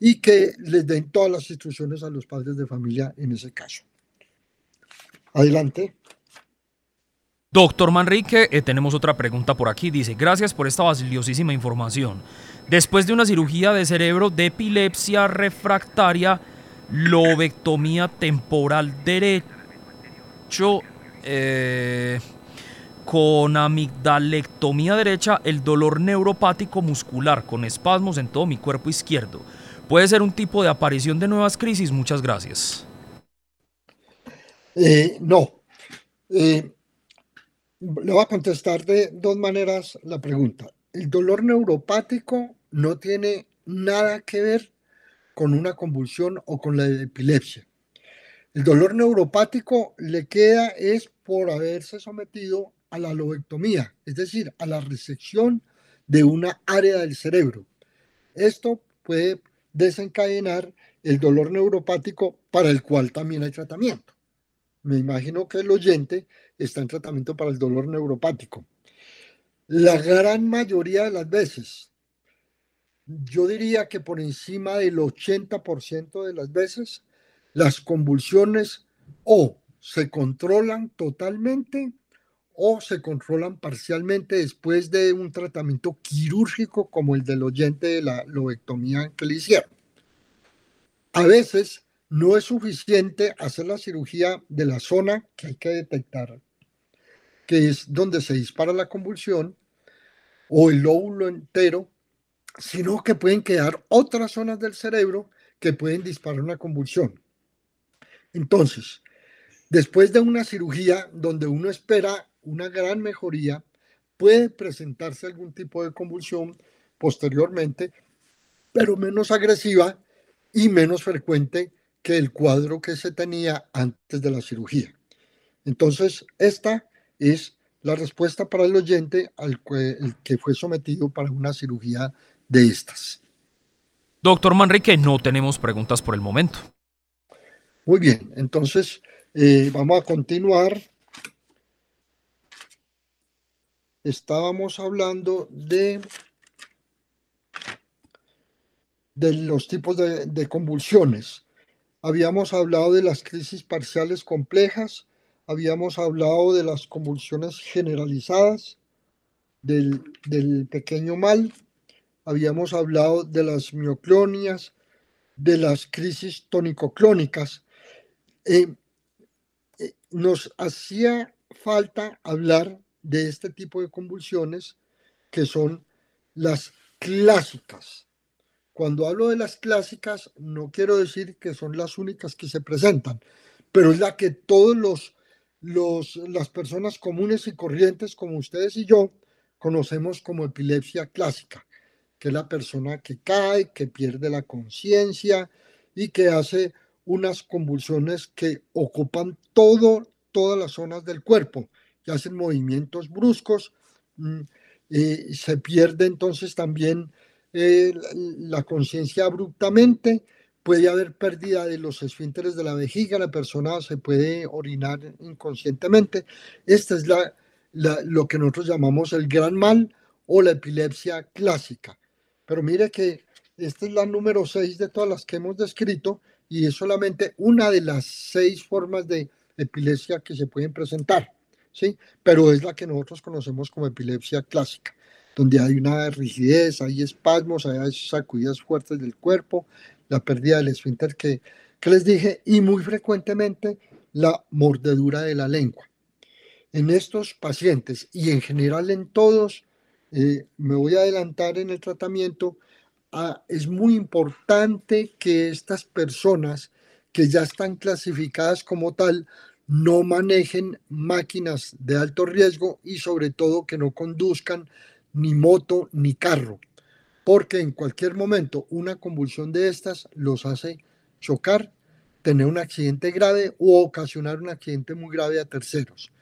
y que les den todas las instrucciones a los padres de familia en ese caso. Adelante. Doctor Manrique, eh, tenemos otra pregunta por aquí. Dice, gracias por esta valiosísima información. Después de una cirugía de cerebro de epilepsia refractaria, lobectomía temporal derecho, eh, con amigdalectomía derecha, el dolor neuropático muscular con espasmos en todo mi cuerpo izquierdo. ¿Puede ser un tipo de aparición de nuevas crisis? Muchas gracias. Eh, no. Le voy a contestar de dos maneras la pregunta. El dolor neuropático no tiene nada que ver con una convulsión o con la epilepsia. El dolor neuropático le queda es por haberse sometido a la lobectomía, es decir, a la resección de una área del cerebro. Esto puede desencadenar el dolor neuropático para el cual también hay tratamiento. Me imagino que el oyente está en tratamiento para el dolor neuropático. La gran mayoría de las veces, yo diría que por encima del 80% de las veces, las convulsiones o se controlan totalmente o se controlan parcialmente después de un tratamiento quirúrgico como el del oyente de la lobectomía que le hicieron. A veces no es suficiente hacer la cirugía de la zona que hay que detectar, que es donde se dispara la convulsión, o el lóbulo entero, sino que pueden quedar otras zonas del cerebro que pueden disparar una convulsión. Entonces, después de una cirugía donde uno espera una gran mejoría, puede presentarse algún tipo de convulsión posteriormente, pero menos agresiva y menos frecuente que el cuadro que se tenía antes de la cirugía. Entonces, esta es la respuesta para el oyente al que, el que fue sometido para una cirugía de estas. Doctor Manrique, no tenemos preguntas por el momento. Muy bien, entonces eh, vamos a continuar. Estábamos hablando de, de los tipos de convulsiones habíamos hablado de las crisis parciales complejas, habíamos hablado de las convulsiones generalizadas, del, pequeño mal, habíamos hablado de las mioclonias, de las crisis tónico-clónicas. Eh, eh, nos hacía falta hablar de este tipo de convulsiones que son las clásicas. Cuando hablo de las clásicas, no quiero decir que son las únicas que se presentan, pero es la que todos los, los las personas comunes y corrientes como ustedes y yo conocemos como epilepsia clásica, que es la persona que cae, que pierde la conciencia y que hace unas convulsiones que ocupan todo, todas las zonas del cuerpo y hacen movimientos bruscos. Eh, se pierde entonces también eh, la conciencia abruptamente, puede haber pérdida de los esfínteres de la vejiga, la persona se puede orinar inconscientemente. Esta es la, lo que nosotros llamamos el gran mal o la epilepsia clásica. Pero mire que esta es la número 6 de todas las que hemos descrito y es solamente una de las seis formas de epilepsia que se pueden presentar, ¿sí? Pero es la que nosotros conocemos como epilepsia clásica donde hay una rigidez, hay espasmos, hay sacudidas fuertes del cuerpo, la pérdida del esfínter que, que les dije, y muy frecuentemente la mordedura de la lengua. En estos pacientes y en general en todos, eh, me voy a adelantar en el tratamiento, ah, es muy importante que estas personas que ya están clasificadas como tal no manejen máquinas de alto riesgo y sobre todo que no conduzcan ni moto, ni carro, porque en cualquier momento una convulsión de estas los hace chocar, tener un accidente grave o ocasionar un accidente muy grave a terceros.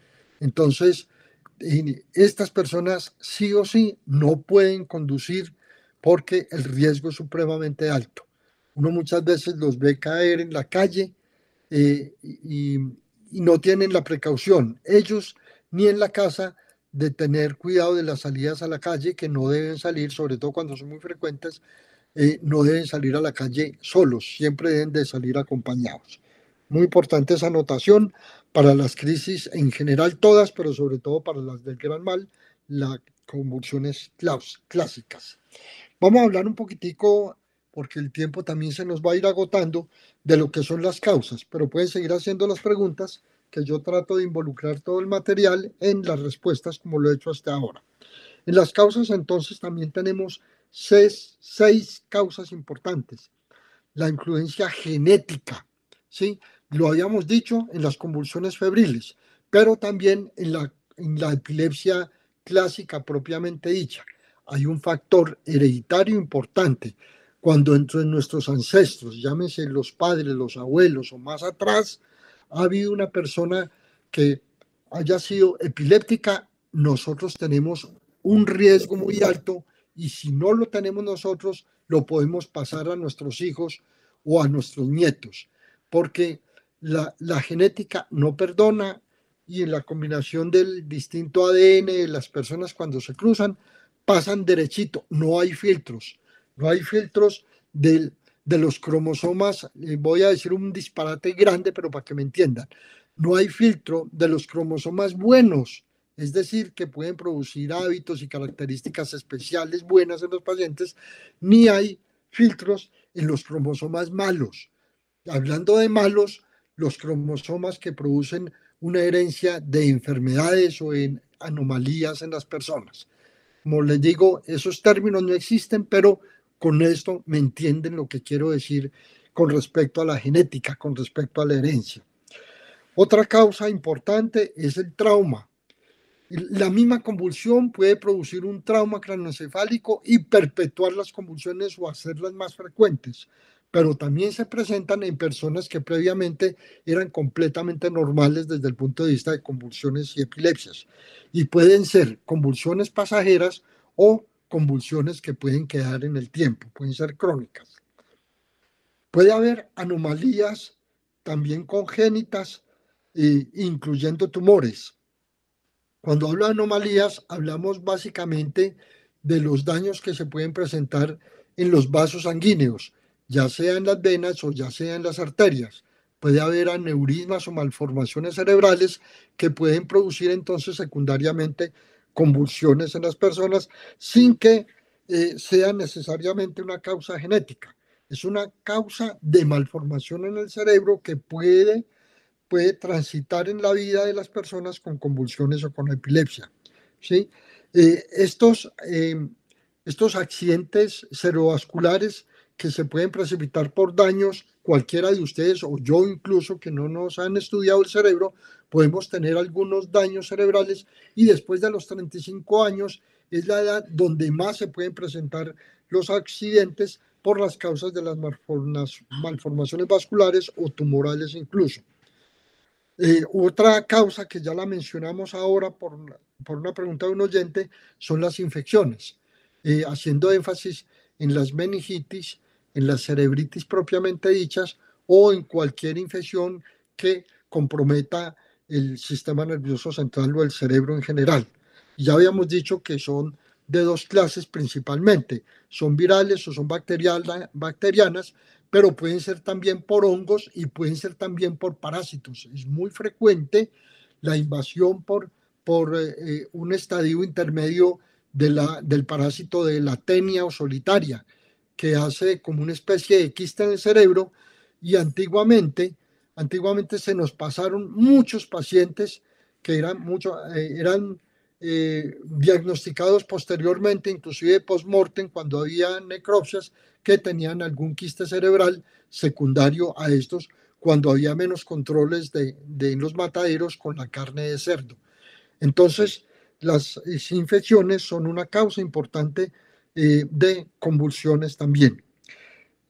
Entonces, estas personas sí o sí no pueden conducir porque el riesgo es supremamente alto. Uno muchas veces los ve caer en la calle eh, y, y no tienen la precaución, ellos ni en la casa de tener cuidado de las salidas a la calle, que no deben salir, sobre todo cuando son muy frecuentes, eh, no deben salir a la calle solos, siempre deben de salir acompañados. Muy importante esa anotación para las crisis en general todas, pero sobre todo para las del gran mal, las convulsiones clásicas. Vamos a hablar un poquitico, porque el tiempo también se nos va a ir agotando, de lo que son las causas, pero pueden seguir haciendo las preguntas que yo trato de involucrar todo el material en las respuestas como lo he hecho hasta ahora. En las causas entonces también tenemos seis, seis causas importantes. La influencia genética, ¿sí? Lo habíamos dicho en las convulsiones febriles, pero también en la, en la epilepsia clásica propiamente dicha. Hay un factor hereditario importante. Cuando entre nuestros ancestros, llámense los padres, los abuelos o más atrás, ha habido una persona que haya sido epiléptica, nosotros tenemos un riesgo muy alto y si no lo tenemos nosotros, lo podemos pasar a nuestros hijos o a nuestros nietos, porque la, genética no perdona y en la combinación del distinto ADN de las personas cuando se cruzan, pasan derechito, no hay filtros, no hay filtros del, de los cromosomas, eh, voy a decir un disparate grande, pero para que me entiendan, no hay filtro de los cromosomas buenos, es decir, que pueden producir hábitos y características especiales buenas en los pacientes, ni hay filtros en los cromosomas malos. hablando de malos, los cromosomas que producen una herencia de enfermedades o en anomalías en las personas. Como les digo, esos términos no existen, pero con esto me entienden lo que quiero decir con respecto a la genética, con respecto a la herencia. Otra causa importante es el trauma. La misma convulsión puede producir un trauma craneoencefálico y perpetuar las convulsiones o hacerlas más frecuentes, pero también se presentan en personas que previamente eran completamente normales desde el punto de vista de convulsiones y epilepsias. Y pueden ser convulsiones pasajeras o convulsiones que pueden quedar en el tiempo, pueden ser crónicas. Puede haber anomalías también congénitas, incluyendo tumores. Cuando hablo de anomalías, hablamos básicamente de los daños que se pueden presentar en los vasos sanguíneos, ya sea en las venas o ya sea en las arterias. Puede haber aneurismas o malformaciones cerebrales que pueden producir entonces secundariamente convulsiones en las personas sin que eh, sea necesariamente una causa genética. Es una causa de malformación en el cerebro que puede puede transitar en la vida de las personas con convulsiones o con epilepsia. ¿sí? Eh, estos, em, estos accidentes cerebrovasculares que se pueden precipitar por daños, cualquiera de ustedes o yo incluso que no nos han estudiado el cerebro, podemos tener algunos daños cerebrales y después de los 35 años es la edad donde más se pueden presentar los accidentes por las causas de las malformaciones vasculares o tumorales incluso. Eh, otra causa que ya la mencionamos ahora por, por, una pregunta de un oyente son las infecciones, eh, haciendo énfasis en las meningitis, en las cerebritis propiamente dichas o en cualquier infección que comprometa el sistema nervioso central o el cerebro en general. Ya habíamos dicho que son de dos clases principalmente, son virales o son bacterianas, pero pueden ser también por hongos y pueden ser también por parásitos. Es muy frecuente la invasión por, por eh, eh, un estadio intermedio de la, del parásito de la tenia o solitaria, que hace como una especie de quista en el cerebro y antiguamente, antiguamente se nos pasaron muchos pacientes que eran, mucho, eh, eran diagnosticados posteriormente, inclusive post-mortem, cuando había necropsias, que tenían algún quiste cerebral secundario a estos cuando había menos controles de, de los mataderos con la carne de cerdo. Entonces, las infecciones son una causa importante eh, de convulsiones también.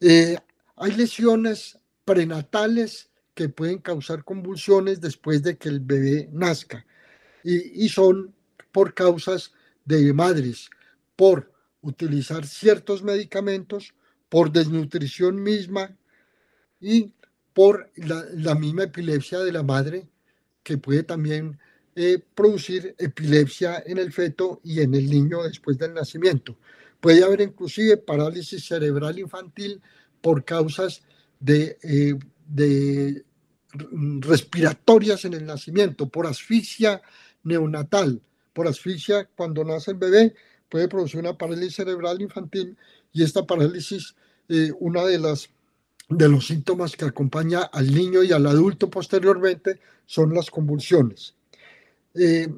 Eh, hay lesiones prenatales que pueden causar convulsiones después de que el bebé nazca y, son por causas de madres, por utilizar ciertos medicamentos por desnutrición misma y por la, misma epilepsia de la madre, que puede también eh, producir epilepsia en el feto y en el niño después del nacimiento. Puede haber inclusive parálisis cerebral infantil por causas de, eh, de respiratorias en el nacimiento, por asfixia neonatal, por asfixia cuando nace el bebé, puede producir una parálisis cerebral infantil y esta parálisis eh, una de las de los síntomas que acompaña al niño y al adulto posteriormente son las convulsiones. Eh,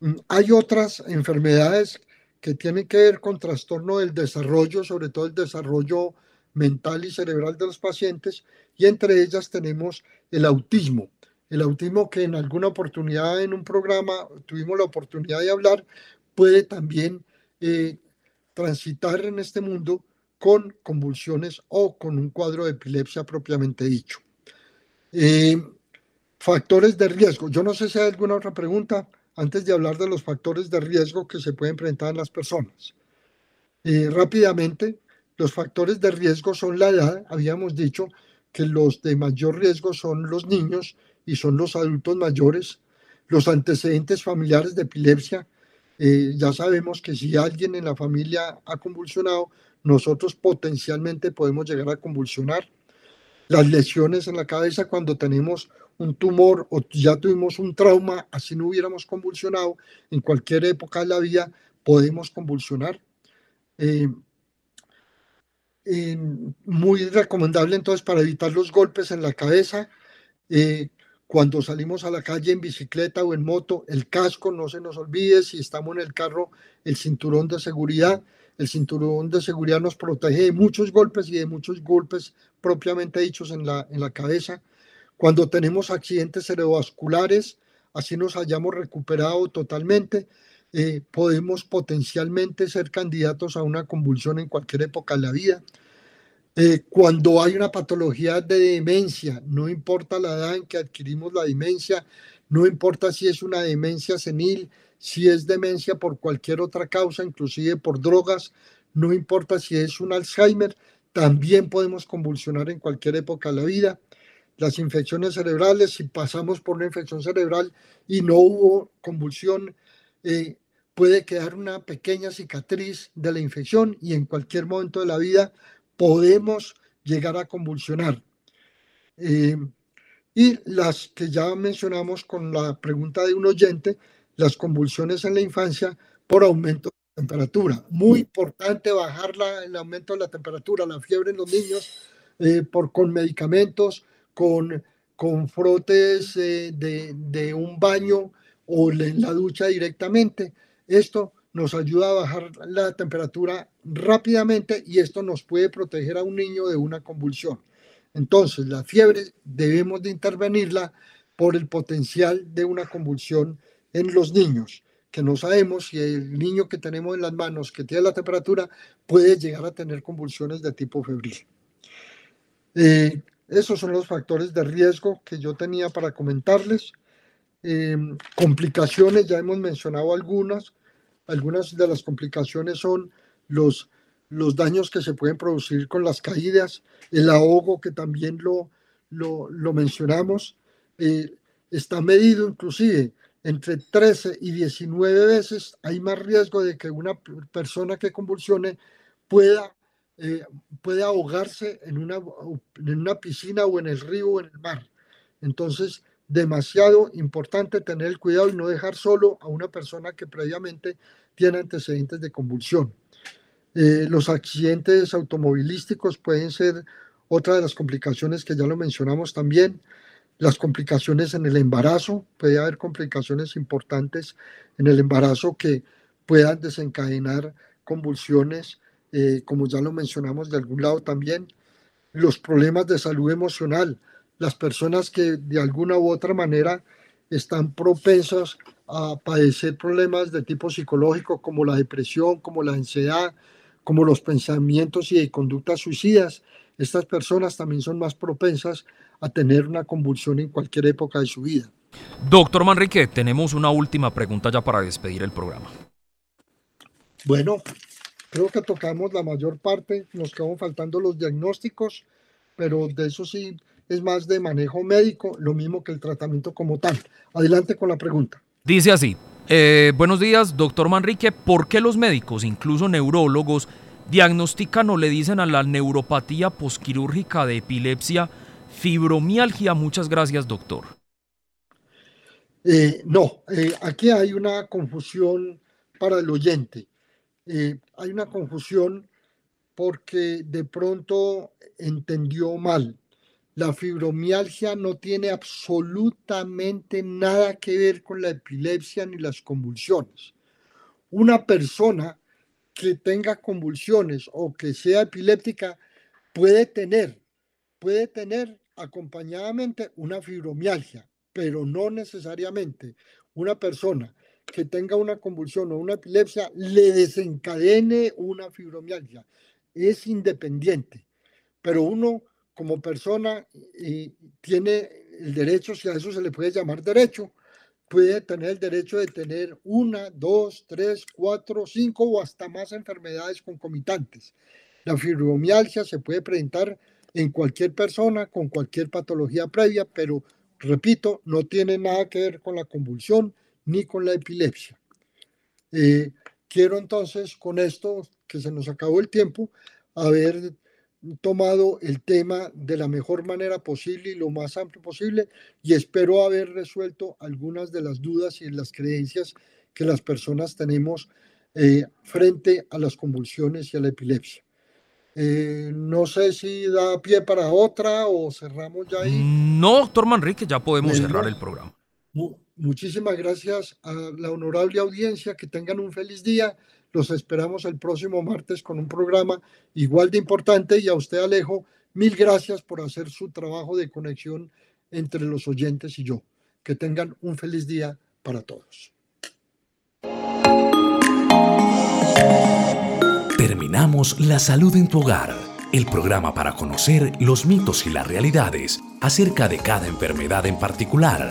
mm, hay otras enfermedades que tienen que ver con trastorno del desarrollo, sobre todo el desarrollo mental y cerebral de los pacientes, y entre ellas tenemos el autismo. El autismo que en alguna oportunidad en un programa tuvimos la oportunidad de hablar, puede también eh, transitar en este mundo con convulsiones o con un cuadro de epilepsia propiamente dicho. Eh, factores de riesgo. Yo no sé si hay alguna otra pregunta antes de hablar de los factores de riesgo que se pueden presentar en las personas. Eh, rápidamente, los factores de riesgo son la edad. Habíamos dicho que los de mayor riesgo son los niños y son los adultos mayores. Los antecedentes familiares de epilepsia. Eh, ya sabemos que si alguien en la familia ha convulsionado, nosotros potencialmente podemos llegar a convulsionar. Las lesiones en la cabeza cuando tenemos un tumor o ya tuvimos un trauma, así no hubiéramos convulsionado, en cualquier época de la vida podemos convulsionar. Eh, muy recomendable entonces para evitar los golpes en la cabeza. Eh, cuando salimos a la calle en bicicleta o en moto, el casco, no se nos olvide, si estamos en el carro, el cinturón de seguridad. El cinturón de seguridad nos protege de muchos golpes y de muchos golpes propiamente dichos en la, en la cabeza. Cuando tenemos accidentes cerebrovasculares, así nos hayamos recuperado totalmente, eh, podemos potencialmente ser candidatos a una convulsión en cualquier época de la vida. Eh, cuando hay una patología de demencia, no importa la edad en que adquirimos la demencia, no importa si es una demencia senil, si es demencia por cualquier otra causa, inclusive por drogas, no importa si es un Alzheimer, también podemos convulsionar en cualquier época de la vida. Las infecciones cerebrales, si pasamos por una infección cerebral y no hubo convulsión, eh, puede quedar una pequeña cicatriz de la infección y en cualquier momento de la vida podemos llegar a convulsionar. Eh, y las que ya mencionamos con la pregunta de un oyente, las convulsiones en la infancia por aumento de temperatura. Muy importante bajar el aumento de la temperatura, la fiebre en los niños, eh, por, con medicamentos, con, con frotes eh, de, de, un baño o en la ducha directamente. Esto nos ayuda a bajar la temperatura rápidamente y esto nos puede proteger a un niño de una convulsión. Entonces, la fiebre debemos de intervenirla por el potencial de una convulsión en los niños, que no sabemos si el niño que tenemos en las manos que tiene la temperatura puede llegar a tener convulsiones de tipo febril. Eh, esos son los factores de riesgo que yo tenía para comentarles. Eh, complicaciones, ya hemos mencionado algunas. Algunas de las complicaciones son los, los daños que se pueden producir con las caídas, el ahogo que también lo, lo, mencionamos. Eh, está medido inclusive entre 13 y 19 veces hay más riesgo de que una persona que convulsione pueda, eh, pueda ahogarse en una, en una piscina o en el río o en el mar. Entonces, demasiado importante tener el cuidado y no dejar solo a una persona que previamente tiene antecedentes de convulsión. Eh, los accidentes automovilísticos pueden ser otra de las complicaciones que ya lo mencionamos también. Las complicaciones en el embarazo, puede haber complicaciones importantes en el embarazo que puedan desencadenar convulsiones, eh, como ya lo mencionamos de algún lado también. Los problemas de salud emocional, las personas que de alguna u otra manera están propensas a padecer problemas de tipo psicológico como la depresión, como la ansiedad, como los pensamientos y conductas suicidas. Estas personas también son más propensas a tener una convulsión en cualquier época de su vida. Doctor Manrique, tenemos una última pregunta ya para despedir el programa. Bueno, creo que tocamos la mayor parte, nos quedan faltando los diagnósticos, pero de eso sí es más de manejo médico, lo mismo que el tratamiento como tal. Adelante con la pregunta. Dice así, eh, buenos días, doctor Manrique, ¿por qué los médicos, incluso neurólogos, diagnostican o le dicen a la neuropatía posquirúrgica de epilepsia fibromialgia? Muchas gracias, doctor. Eh, no, eh, aquí hay una confusión para el oyente. Hay una confusión porque de pronto entendió mal. La fibromialgia no tiene absolutamente nada que ver con la epilepsia ni las convulsiones. Una persona que tenga convulsiones o que sea epiléptica puede tener, puede tener acompañadamente una fibromialgia, pero no necesariamente una persona que tenga una convulsión o una epilepsia le desencadene una fibromialgia. Es independiente, pero uno como persona y tiene el derecho, si a eso se le puede llamar derecho, puede tener el derecho de tener una, dos, tres, cuatro, cinco o hasta más enfermedades concomitantes. La fibromialgia se puede presentar en cualquier persona con cualquier patología previa, pero repito, no tiene nada que ver con la convulsión ni con la epilepsia. Eh, quiero entonces con esto, que se nos acabó el tiempo, haber tomado el tema de la mejor manera posible y lo más amplio posible y espero haber resuelto algunas de las dudas y las creencias que las personas tenemos eh, frente a las convulsiones y a la epilepsia. Eh, no sé si da pie para otra o cerramos ya ahí. No, doctor Manrique, ya podemos cerrar el programa. Muchísimas gracias a la honorable audiencia, que tengan un feliz día. Los esperamos el próximo martes con un programa igual de importante y a usted Alejo, mil gracias por hacer su trabajo de conexión entre los oyentes y yo. Que tengan un feliz día para todos. Terminamos La Salud en tu Hogar, el programa para conocer los mitos y las realidades acerca de cada enfermedad en particular.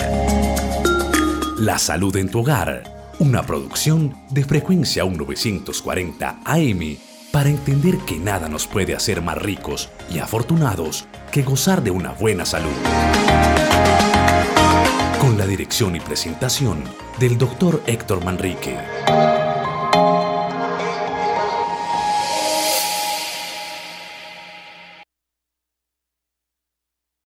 La Salud en tu Hogar, una producción de frecuencia 1940 AM para entender que nada nos puede hacer más ricos y afortunados que gozar de una buena salud. Con la dirección y presentación del Dr. Héctor Manrique.